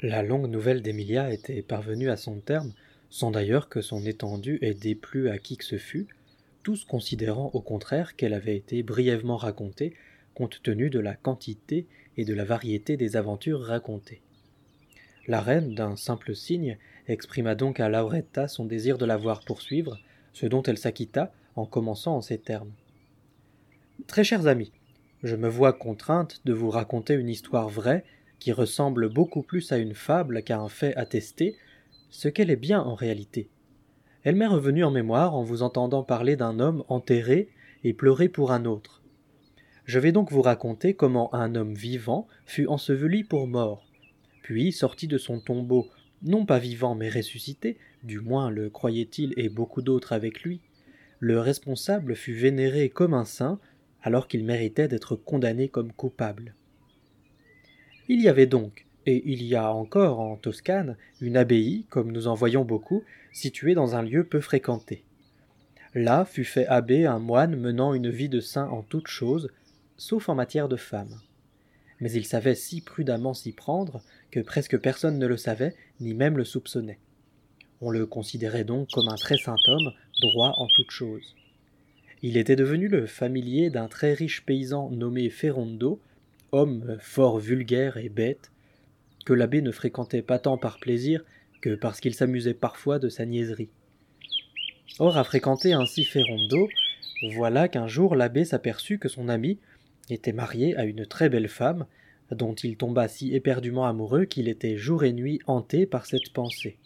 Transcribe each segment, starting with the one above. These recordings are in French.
La longue nouvelle d'Emilia était parvenue à son terme, sans d'ailleurs que son étendue ait déplu à qui que ce fût, tous considérant au contraire qu'elle avait été brièvement racontée, compte tenu de la quantité et de la variété des aventures racontées. La reine, d'un simple signe, exprima donc à Lauretta son désir de la voir poursuivre, ce dont elle s'acquitta en commençant en ces termes. Très chers amis, je me vois contrainte de vous raconter une histoire vraie qui ressemble beaucoup plus à une fable qu'à un fait attesté, ce qu'elle est bien en réalité. Elle m'est revenue en mémoire en vous entendant parler d'un homme enterré et pleurer pour un autre. Je vais donc vous raconter comment un homme vivant fut enseveli pour mort, puis sorti de son tombeau, non pas vivant mais ressuscité, du moins le croyait-il et beaucoup d'autres avec lui, le responsable fut vénéré comme un saint, alors qu'il méritait d'être condamné comme coupable. Il y avait donc, et il y a encore en Toscane, une abbaye, comme nous en voyons beaucoup, située dans un lieu peu fréquenté. Là fut fait abbé un moine menant une vie de saint en toutes choses, sauf en matière de femmes. Mais il savait si prudemment s'y prendre que presque personne ne le savait, ni même le soupçonnait. On le considérait donc comme un très saint homme, droit en toutes choses. Il était devenu le familier d'un très riche paysan nommé Ferrondo, homme fort vulgaire et bête, que l'abbé ne fréquentait pas tant par plaisir que parce qu'il s'amusait parfois de sa niaiserie. Or, à fréquenter ainsi Ferrondo, voilà qu'un jour l'abbé s'aperçut que son ami était marié à une très belle femme, dont il tomba si éperdument amoureux qu'il était jour et nuit hanté par cette pensée.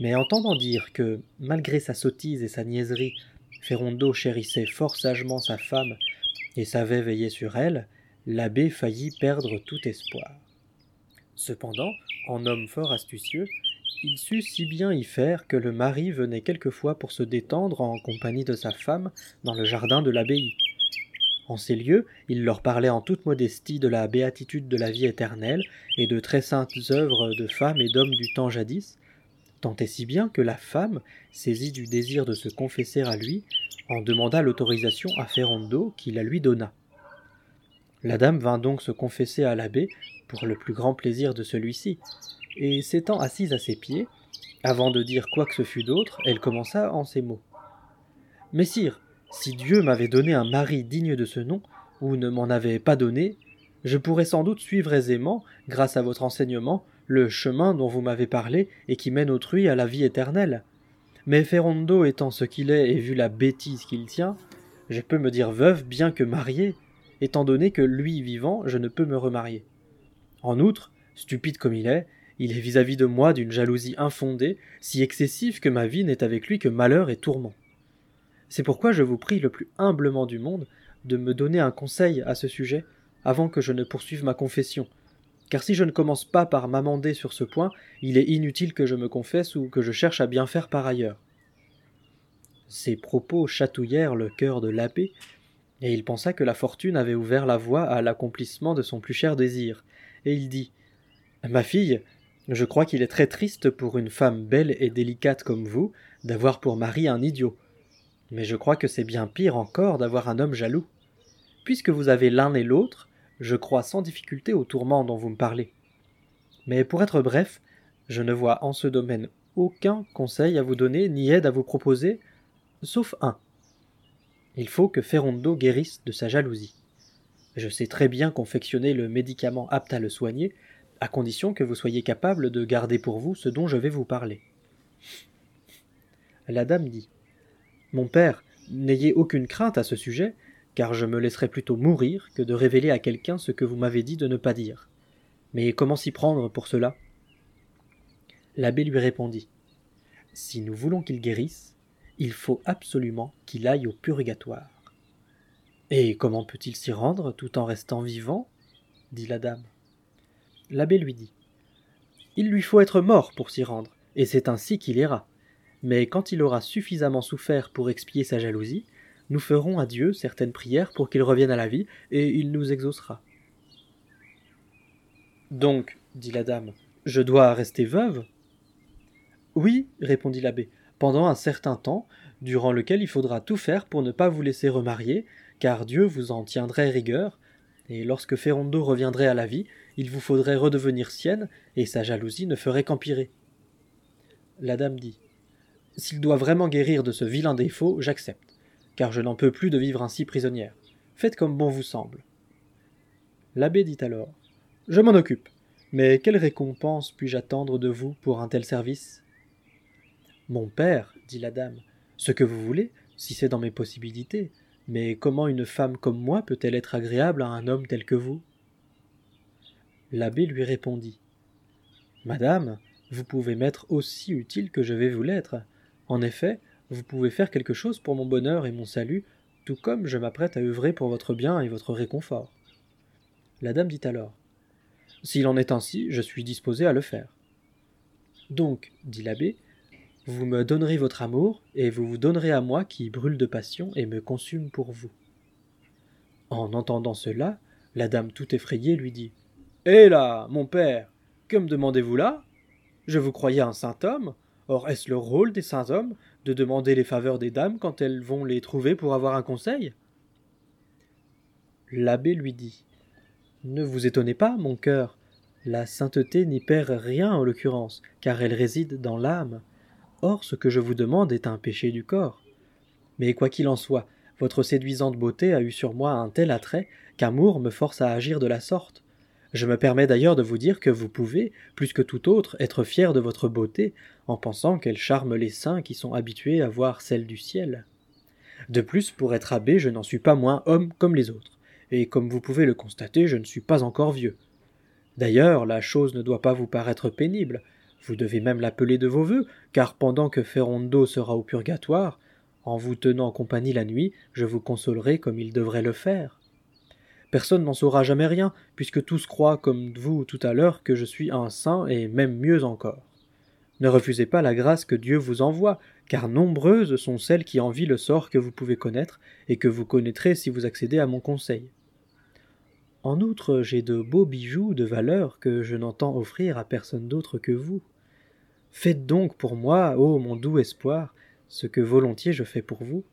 Mais entendant dire que, malgré sa sottise et sa niaiserie, Ferrondo chérissait fort sagement sa femme et savait veiller sur elle, l'abbé faillit perdre tout espoir. Cependant, en homme fort astucieux, il sut si bien y faire que le mari venait quelquefois pour se détendre en compagnie de sa femme dans le jardin de l'abbaye. En ces lieux, il leur parlait en toute modestie de la béatitude de la vie éternelle et de très saintes œuvres de femmes et d'hommes du temps jadis, tant et si bien que la femme, saisie du désir de se confesser à lui, en demanda l'autorisation à Ferrando qui la lui donna. La dame vint donc se confesser à l'abbé, pour le plus grand plaisir de celui-ci, et s'étant assise à ses pieds, avant de dire quoi que ce fût d'autre, elle commença en ces mots. Messire, si Dieu m'avait donné un mari digne de ce nom, ou ne m'en avait pas donné, je pourrais sans doute suivre aisément, grâce à votre enseignement, le chemin dont vous m'avez parlé et qui mène autrui à la vie éternelle. Mais Ferrando étant ce qu'il est et vu la bêtise qu'il tient, je peux me dire veuve bien que mariée, étant donné que lui vivant, je ne peux me remarier. En outre, stupide comme il est, il est vis-à-vis de moi d'une jalousie infondée, si excessive que ma vie n'est avec lui que malheur et tourment. C'est pourquoi je vous prie le plus humblement du monde de me donner un conseil à ce sujet avant que je ne poursuive ma confession, car si je ne commence pas par m'amender sur ce point, il est inutile que je me confesse ou que je cherche à bien faire par ailleurs. Ces propos chatouillèrent le cœur de l'abbé, et il pensa que la fortune avait ouvert la voie à l'accomplissement de son plus cher désir, et il dit Ma fille, je crois qu'il est très triste pour une femme belle et délicate comme vous d'avoir pour mari un idiot. Mais je crois que c'est bien pire encore d'avoir un homme jaloux. Puisque vous avez l'un et l'autre, je crois sans difficulté au tourment dont vous me parlez. Mais pour être bref, je ne vois en ce domaine aucun conseil à vous donner ni aide à vous proposer, sauf un. Il faut que Ferrondo guérisse de sa jalousie. Je sais très bien confectionner le médicament apte à le soigner, à condition que vous soyez capable de garder pour vous ce dont je vais vous parler. La dame dit Mon père, n'ayez aucune crainte à ce sujet, car je me laisserai plutôt mourir que de révéler à quelqu'un ce que vous m'avez dit de ne pas dire. Mais comment s'y prendre pour cela? L'abbé lui répondit Si nous voulons qu'il guérisse, il faut absolument qu'il aille au purgatoire. Et comment peut-il s'y rendre tout en restant vivant? dit la dame. L'abbé lui dit Il lui faut être mort pour s'y rendre, et c'est ainsi qu'il ira. Mais quand il aura suffisamment souffert pour expier sa jalousie, nous ferons à Dieu certaines prières pour qu'il revienne à la vie, et il nous exaucera. Donc, dit la dame, je dois rester veuve? Oui, répondit l'abbé, pendant un certain temps, durant lequel il faudra tout faire pour ne pas vous laisser remarier, car Dieu vous en tiendrait rigueur, et lorsque Ferrando reviendrait à la vie, il vous faudrait redevenir sienne, et sa jalousie ne ferait qu'empirer. La dame dit. S'il doit vraiment guérir de ce vilain défaut, j'accepte, car je n'en peux plus de vivre ainsi prisonnière. Faites comme bon vous semble. L'abbé dit alors. Je m'en occupe. Mais quelle récompense puis-je attendre de vous pour un tel service? Mon père, dit la dame, ce que vous voulez, si c'est dans mes possibilités, mais comment une femme comme moi peut-elle être agréable à un homme tel que vous? L'abbé lui répondit. Madame, vous pouvez m'être aussi utile que je vais vous l'être. En effet, vous pouvez faire quelque chose pour mon bonheur et mon salut, tout comme je m'apprête à œuvrer pour votre bien et votre réconfort. La dame dit alors. S'il en est ainsi, je suis disposé à le faire. Donc, dit l'abbé, vous me donnerez votre amour, et vous vous donnerez à moi qui brûle de passion et me consume pour vous. En entendant cela, la dame tout effrayée lui dit. Hé là, mon père, que me demandez-vous là? Je vous croyais un saint homme. Or est-ce le rôle des saints hommes de demander les faveurs des dames quand elles vont les trouver pour avoir un conseil? L'abbé lui dit. Ne vous étonnez pas, mon cœur. La sainteté n'y perd rien en l'occurrence, car elle réside dans l'âme. Or ce que je vous demande est un péché du corps. Mais quoi qu'il en soit, votre séduisante beauté a eu sur moi un tel attrait qu'amour me force à agir de la sorte. Je me permets d'ailleurs de vous dire que vous pouvez, plus que tout autre, être fier de votre beauté, en pensant qu'elle charme les saints qui sont habitués à voir celle du ciel. De plus, pour être abbé, je n'en suis pas moins homme comme les autres, et comme vous pouvez le constater, je ne suis pas encore vieux. D'ailleurs, la chose ne doit pas vous paraître pénible, vous devez même l'appeler de vos vœux, car pendant que Ferrando sera au purgatoire, en vous tenant compagnie la nuit, je vous consolerai comme il devrait le faire. Personne n'en saura jamais rien, puisque tous croient, comme vous tout à l'heure, que je suis un saint, et même mieux encore. Ne refusez pas la grâce que Dieu vous envoie, car nombreuses sont celles qui envient le sort que vous pouvez connaître, et que vous connaîtrez si vous accédez à mon conseil. En outre, j'ai de beaux bijoux de valeur que je n'entends offrir à personne d'autre que vous. Faites donc pour moi, ô mon doux espoir, ce que volontiers je fais pour vous.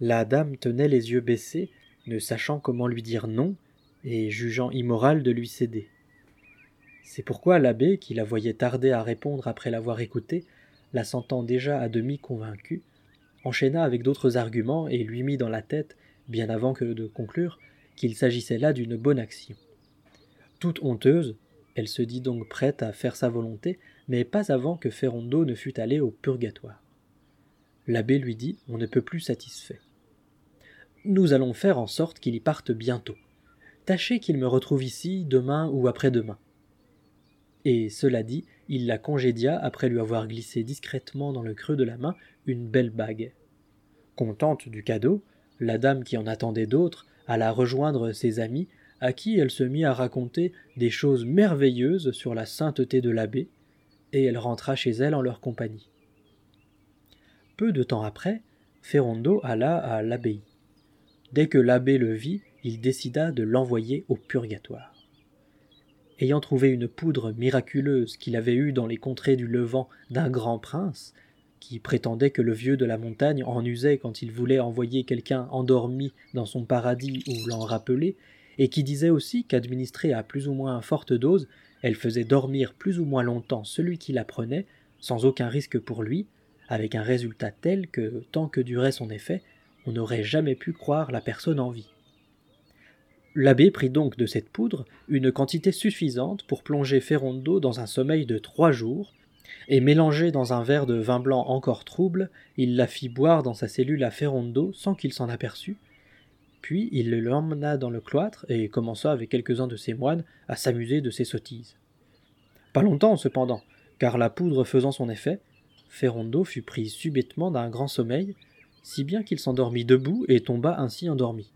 La dame tenait les yeux baissés, ne sachant comment lui dire non, et jugeant immoral de lui céder. C'est pourquoi l'abbé, qui la voyait tarder à répondre après l'avoir écoutée, la sentant déjà à demi convaincue, enchaîna avec d'autres arguments et lui mit dans la tête, bien avant que de conclure, qu'il s'agissait là d'une bonne action. Toute honteuse, elle se dit donc prête à faire sa volonté, mais pas avant que Ferrando ne fût allé au purgatoire. L'abbé lui dit On ne peut plus satisfait. Nous allons faire en sorte qu'il y parte bientôt. Tâchez qu'il me retrouve ici demain ou après-demain. Et cela dit, il la congédia après lui avoir glissé discrètement dans le creux de la main une belle bague. Contente du cadeau, la dame qui en attendait d'autres alla rejoindre ses amis, à qui elle se mit à raconter des choses merveilleuses sur la sainteté de l'abbé, et elle rentra chez elle en leur compagnie. Peu de temps après, Ferrando alla à l'abbaye. Dès que l'abbé le vit, il décida de l'envoyer au purgatoire. Ayant trouvé une poudre miraculeuse qu'il avait eue dans les contrées du Levant d'un grand prince, qui prétendait que le vieux de la montagne en usait quand il voulait envoyer quelqu'un endormi dans son paradis ou l'en rappeler, et qui disait aussi qu'administrée à plus ou moins forte dose, elle faisait dormir plus ou moins longtemps celui qui la prenait, sans aucun risque pour lui, avec un résultat tel que, tant que durait son effet, on n'aurait jamais pu croire la personne en vie. L'abbé prit donc de cette poudre une quantité suffisante pour plonger Ferrando dans un sommeil de trois jours, et mélangé dans un verre de vin blanc encore trouble, il la fit boire dans sa cellule à Ferrando sans qu'il s'en aperçût, puis il l'emmena dans le cloître et commença avec quelques-uns de ses moines à s'amuser de ses sottises. Pas longtemps cependant, car la poudre faisant son effet, Ferrando fut pris subitement d'un grand sommeil, si bien qu'il s'endormit debout et tomba ainsi endormi.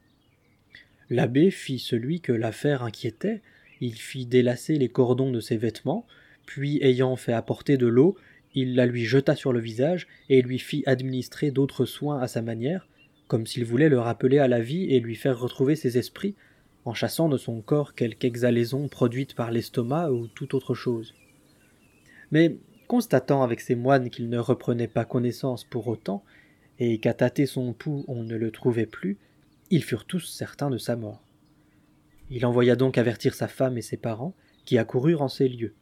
L'abbé fit celui que l'affaire inquiétait, il fit délacer les cordons de ses vêtements, puis ayant fait apporter de l'eau, il la lui jeta sur le visage et lui fit administrer d'autres soins à sa manière, comme s'il voulait le rappeler à la vie et lui faire retrouver ses esprits, en chassant de son corps quelque exhalaison produite par l'estomac ou toute autre chose. Mais, constatant avec ses moines qu'il ne reprenait pas connaissance pour autant, et qu'à tâter son pouls on ne le trouvait plus, ils furent tous certains de sa mort. Il envoya donc avertir sa femme et ses parents, qui accoururent en ces lieux.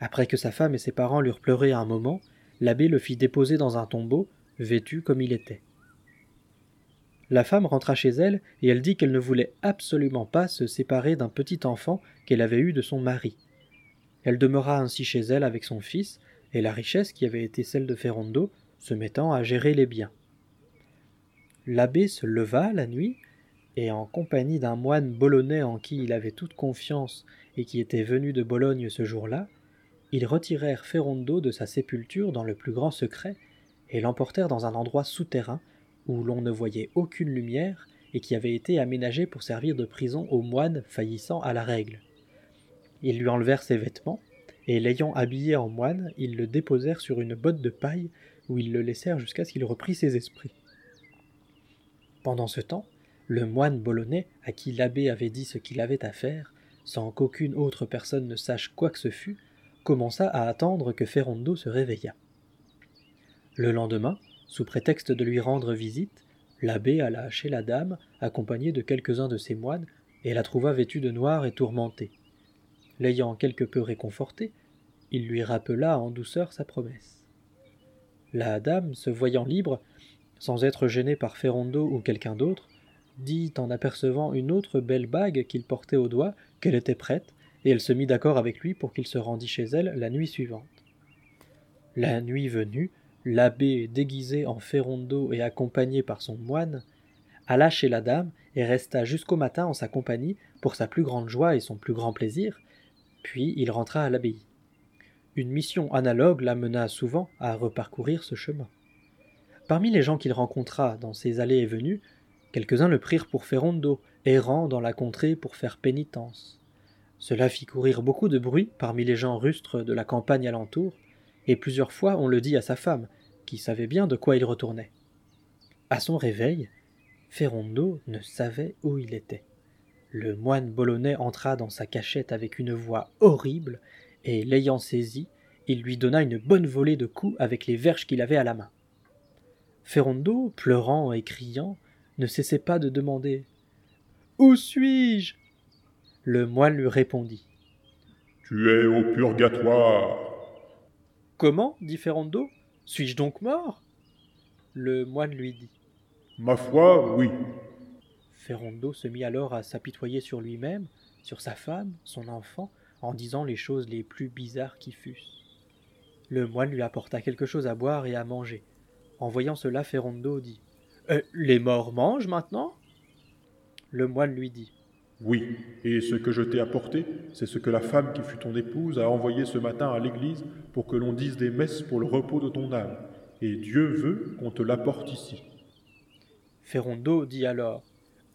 Après que sa femme et ses parents l'eurent pleuré un moment, l'abbé le fit déposer dans un tombeau, vêtu comme il était. La femme rentra chez elle et elle dit qu'elle ne voulait absolument pas se séparer d'un petit enfant qu'elle avait eu de son mari. Elle demeura ainsi chez elle avec son fils et la richesse qui avait été celle de Ferrando, se mettant à gérer les biens. L'abbé se leva la nuit et en compagnie d'un moine bolonais en qui il avait toute confiance et qui était venu de Bologne ce jour-là, ils retirèrent Ferrando de sa sépulture dans le plus grand secret et l'emportèrent dans un endroit souterrain où l'on ne voyait aucune lumière et qui avait été aménagé pour servir de prison aux moines faillissant à la règle. Ils lui enlevèrent ses vêtements, et l'ayant habillé en moine, ils le déposèrent sur une botte de paille où ils le laissèrent jusqu'à ce qu'il reprît ses esprits. Pendant ce temps, le moine bolonais, à qui l'abbé avait dit ce qu'il avait à faire, sans qu'aucune autre personne ne sache quoi que ce fût, commença à attendre que Ferrando se réveillât. Le lendemain, sous prétexte de lui rendre visite, l'abbé alla chez la dame, accompagné de quelques-uns de ses moines, et la trouva vêtue de noir et tourmentée. L'ayant quelque peu réconfortée, il lui rappela en douceur sa promesse. La dame, se voyant libre, sans être gênée par Ferrando ou quelqu'un d'autre, dit en apercevant une autre belle bague qu'il portait au doigt qu'elle était prête, et elle se mit d'accord avec lui pour qu'il se rendît chez elle la nuit suivante. La nuit venue, l'abbé, déguisé en Ferrando et accompagné par son moine, alla chez la dame et resta jusqu'au matin en sa compagnie pour sa plus grande joie et son plus grand plaisir, puis il rentra à l'abbaye. Une mission analogue l'amena souvent à reparcourir ce chemin. Parmi les gens qu'il rencontra dans ses allées et venues, quelques-uns le prirent pour Ferrando, errant dans la contrée pour faire pénitence. Cela fit courir beaucoup de bruit parmi les gens rustres de la campagne alentour, et plusieurs fois on le dit à sa femme, qui savait bien de quoi il retournait. À son réveil, Ferrando ne savait où il était. Le moine bolonais entra dans sa cachette avec une voix horrible, et l'ayant saisi, il lui donna une bonne volée de coups avec les verges qu'il avait à la main. Ferrando, pleurant et criant, ne cessait pas de demander Où suis-je? Le moine lui répondit Tu es au purgatoire. Comment? dit Ferrando Suis-je donc mort? Le moine lui dit Ma foi, oui. Ferrando se mit alors à s'apitoyer sur lui-même, sur sa femme, son enfant, en disant les choses les plus bizarres qui fussent. Le moine lui apporta quelque chose à boire et à manger. En voyant cela, Ferrando dit euh, Les morts mangent maintenant? Le moine lui dit Oui, et ce que je t'ai apporté, c'est ce que la femme qui fut ton épouse a envoyé ce matin à l'église pour que l'on dise des messes pour le repos de ton âme, et Dieu veut qu'on te l'apporte ici. Ferrando dit alors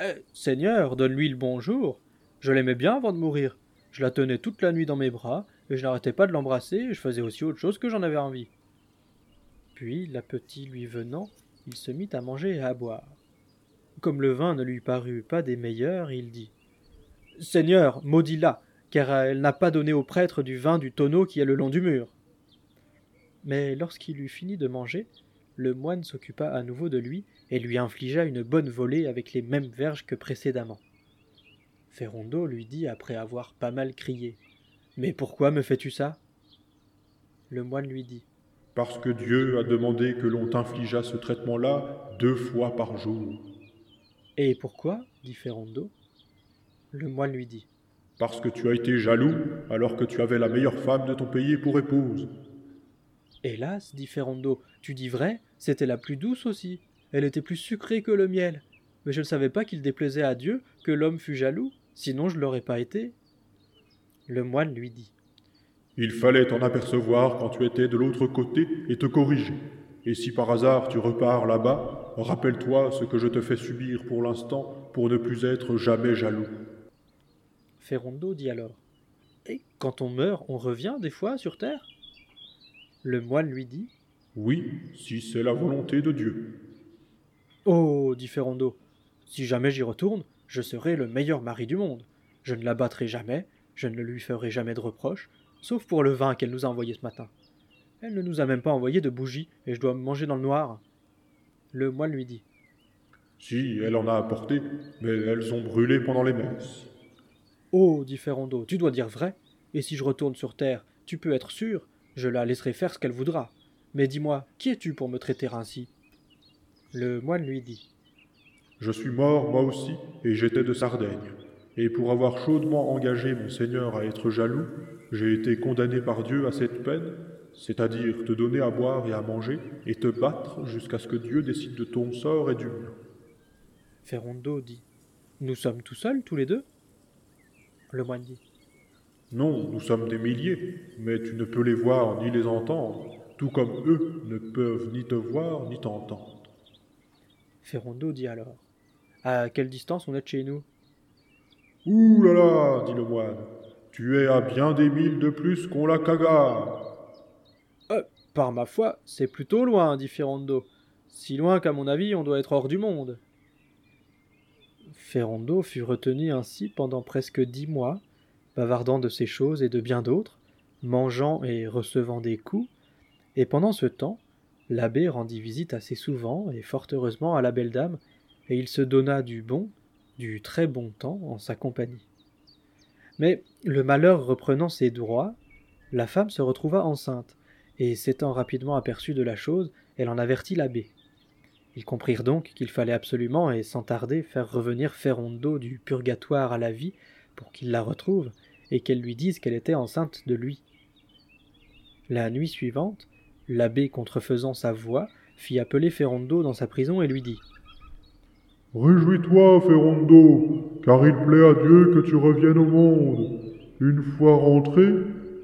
eh, Seigneur, donne-lui le bonjour. Je l'aimais bien avant de mourir. Je la tenais toute la nuit dans mes bras, et je n'arrêtais pas de l'embrasser, et je faisais aussi autre chose que j'en avais envie. Puis, l'appétit lui venant, il se mit à manger et à boire. Comme le vin ne lui parut pas des meilleurs, il dit Seigneur, maudis-la, car elle n'a pas donné au prêtre du vin du tonneau qui est le long du mur. Mais lorsqu'il eut fini de manger, le moine s'occupa à nouveau de lui et lui infligea une bonne volée avec les mêmes verges que précédemment. Ferrando lui dit après avoir pas mal crié Mais pourquoi me fais-tu ça? Le moine lui dit Parce que Dieu a demandé que l'on t'infligeât ce traitement-là deux fois par jour. Et pourquoi dit Ferrando. Le moine lui dit Parce que tu as été jaloux alors que tu avais la meilleure femme de ton pays pour épouse. Hélas, dit Ferrando, tu dis vrai, c'était la plus douce aussi. Elle était plus sucrée que le miel. Mais je ne savais pas qu'il déplaisait à Dieu que l'homme fût jaloux, sinon je l'aurais pas été. Le moine lui dit. Il fallait t'en apercevoir quand tu étais de l'autre côté et te corriger. Et si par hasard tu repars là-bas, rappelle-toi ce que je te fais subir pour l'instant pour ne plus être jamais jaloux. Ferrando dit alors. Et quand on meurt, on revient des fois sur terre? Le moine lui dit. Oui, si c'est la volonté de Dieu. Oh, dit Ferrando, si jamais j'y retourne, je serai le meilleur mari du monde. Je ne la battrai jamais, je ne lui ferai jamais de reproches, sauf pour le vin qu'elle nous a envoyé ce matin. Elle ne nous a même pas envoyé de bougies, et je dois me manger dans le noir. Le moine lui dit. Si, elle en a apporté, mais elles ont brûlé pendant les messes. Oh, dit Ferrando, tu dois dire vrai, et si je retourne sur terre, tu peux être sûr, je la laisserai faire ce qu'elle voudra. Mais dis-moi, qui es-tu pour me traiter ainsi? Le moine lui dit Je suis mort, moi aussi, et j'étais de Sardaigne. Et pour avoir chaudement engagé mon Seigneur à être jaloux, j'ai été condamné par Dieu à cette peine, c'est-à-dire te donner à boire et à manger, et te battre jusqu'à ce que Dieu décide de ton sort et du mien. Ferrando dit Nous sommes tout seuls, tous les deux? Le moine dit Non, nous sommes des milliers, mais tu ne peux les voir ni les entendre, tout comme eux ne peuvent ni te voir ni t'entendre. Ferrando dit alors À quelle distance on est de chez nous? Ouh là là, dit le moine, tu es à bien des milles de plus qu'on la caga. Euh, par ma foi, c'est plutôt loin, dit Ferrando. Si loin qu'à mon avis on doit être hors du monde. Ferrando fut retenu ainsi pendant presque dix mois, bavardant de ces choses et de bien d'autres, mangeant et recevant des coups, et pendant ce temps, l'abbé rendit visite assez souvent et fort heureusement à la belle dame, et il se donna du bon, du très bon temps en sa compagnie. Mais le malheur reprenant ses droits, la femme se retrouva enceinte, et s'étant rapidement aperçue de la chose, elle en avertit l'abbé. Ils comprirent donc qu'il fallait absolument et sans tarder faire revenir Ferrando du purgatoire à la vie pour qu'il la retrouve et qu'elle lui dise qu'elle était enceinte de lui. La nuit suivante, l'abbé contrefaisant sa voix fit appeler Ferrando dans sa prison et lui dit Réjouis-toi, Ferrando, car il plaît à Dieu que tu reviennes au monde. Une fois rentré,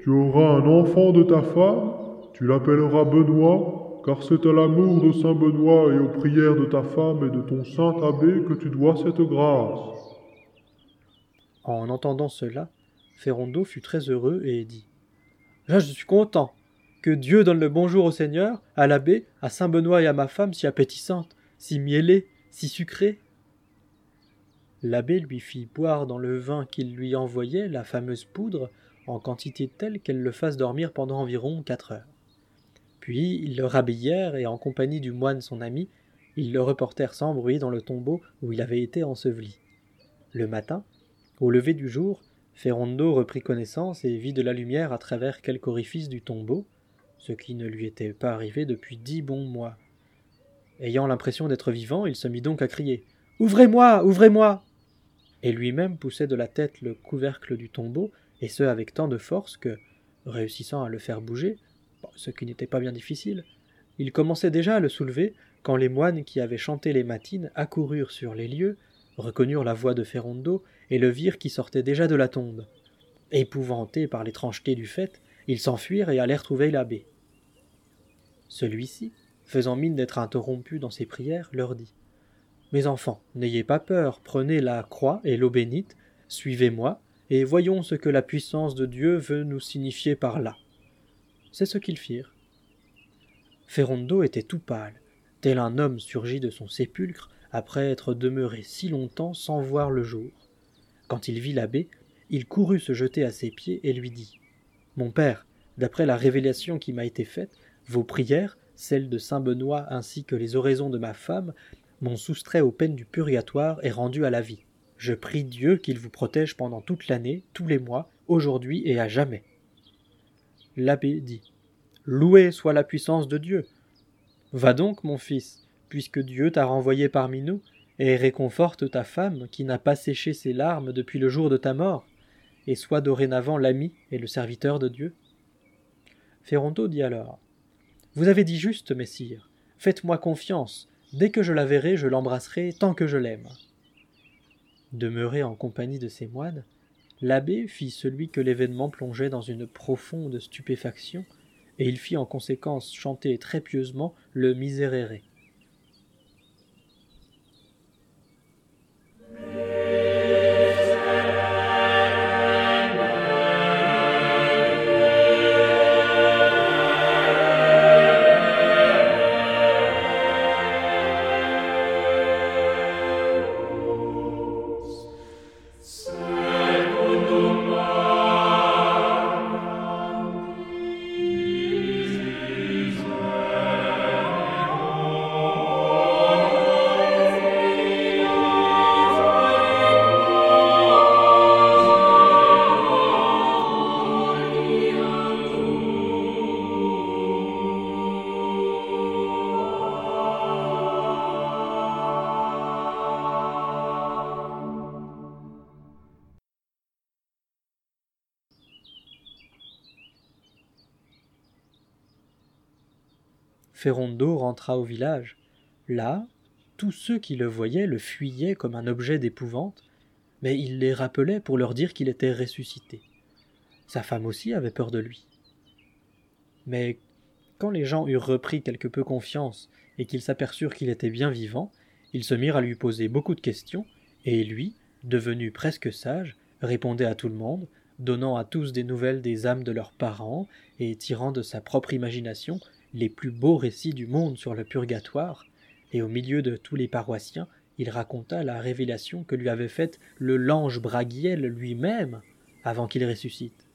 tu auras un enfant de ta femme, tu l'appelleras Benoît, car c'est à l'amour de Saint Benoît et aux prières de ta femme et de ton saint abbé que tu dois cette grâce. En entendant cela, Ferrando fut très heureux et dit Je suis content. Que Dieu donne le bonjour au Seigneur, à l'abbé, à Saint Benoît et à ma femme si appétissante, si mielée, si sucrée. L'abbé lui fit boire dans le vin qu'il lui envoyait la fameuse poudre en quantité telle qu'elle le fasse dormir pendant environ quatre heures. Puis ils le rhabillèrent et en compagnie du moine son ami, ils le reportèrent sans bruit dans le tombeau où il avait été enseveli. Le matin, au lever du jour, Ferrando reprit connaissance et vit de la lumière à travers quelque orifice du tombeau, ce qui ne lui était pas arrivé depuis dix bons mois. Ayant l'impression d'être vivant, il se mit donc à crier Ouvrez-moi Ouvrez-moi Et lui-même poussait de la tête le couvercle du tombeau, et ce avec tant de force que, réussissant à le faire bouger, ce qui n'était pas bien difficile, il commençait déjà à le soulever quand les moines qui avaient chanté les matines accoururent sur les lieux, reconnurent la voix de Ferrando et le virent qui sortait déjà de la tombe. Épouvantés par l'étrangeté du fait, ils s'enfuirent et allèrent trouver l'abbé. Celui-ci, faisant mine d'être interrompu dans ses prières, leur dit Mes enfants, n'ayez pas peur, prenez la croix et l'eau bénite, suivez-moi, et voyons ce que la puissance de Dieu veut nous signifier par là. C'est ce qu'ils firent. Ferrando était tout pâle, tel un homme surgi de son sépulcre après être demeuré si longtemps sans voir le jour. Quand il vit l'abbé, il courut se jeter à ses pieds et lui dit Mon père, d'après la révélation qui m'a été faite, vos prières, celles de saint Benoît ainsi que les oraisons de ma femme, m'ont soustrait aux peines du purgatoire et rendu à la vie. Je prie Dieu qu'il vous protège pendant toute l'année, tous les mois, aujourd'hui et à jamais. L'abbé dit Loué soit la puissance de Dieu. Va donc, mon fils, puisque Dieu t'a renvoyé parmi nous, et réconforte ta femme qui n'a pas séché ses larmes depuis le jour de ta mort, et sois dorénavant l'ami et le serviteur de Dieu. Ferronto dit alors Vous avez dit juste, messire, faites-moi confiance, dès que je la verrai, je l'embrasserai tant que je l'aime. Demeuré en compagnie de ses moines, L'abbé fit celui que l'événement plongeait dans une profonde stupéfaction, et il fit en conséquence chanter très pieusement le Miserere. Ferrondo rentra au village. Là, tous ceux qui le voyaient le fuyaient comme un objet d'épouvante, mais il les rappelait pour leur dire qu'il était ressuscité. Sa femme aussi avait peur de lui. Mais quand les gens eurent repris quelque peu confiance et qu'ils s'aperçurent qu'il était bien vivant, ils se mirent à lui poser beaucoup de questions, et lui, devenu presque sage, répondait à tout le monde, donnant à tous des nouvelles des âmes de leurs parents, et tirant de sa propre imagination les plus beaux récits du monde sur le purgatoire, et au milieu de tous les paroissiens, il raconta la révélation que lui avait faite le lange Braguiel lui-même avant qu'il ressuscite.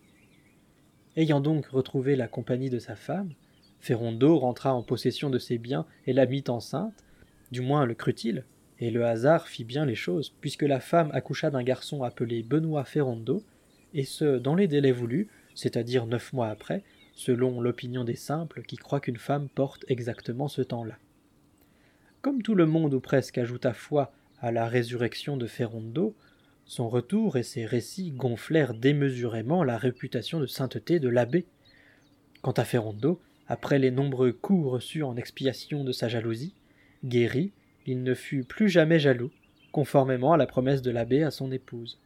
Ayant donc retrouvé la compagnie de sa femme, Ferrondo rentra en possession de ses biens et la mit enceinte, du moins le crut-il, et le hasard fit bien les choses, puisque la femme accoucha d'un garçon appelé Benoît Ferrondo, et ce, dans les délais voulus, c'est-à-dire neuf mois après, selon l'opinion des simples qui croient qu'une femme porte exactement ce temps-là. Comme tout le monde ou presque ajouta foi à la résurrection de Ferrondo, son retour et ses récits gonflèrent démesurément la réputation de sainteté de l'abbé. Quant à Ferrondo, après les nombreux coups reçus en expiation de sa jalousie, guéri, il ne fut plus jamais jaloux, conformément à la promesse de l'abbé à son épouse.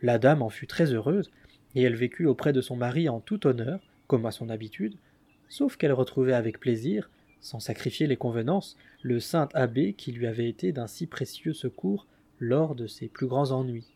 La dame en fut très heureuse, et elle vécut auprès de son mari en tout honneur, comme à son habitude, sauf qu'elle retrouvait avec plaisir, sans sacrifier les convenances, le saint abbé qui lui avait été d'un si précieux secours lors de ses plus grands ennuis.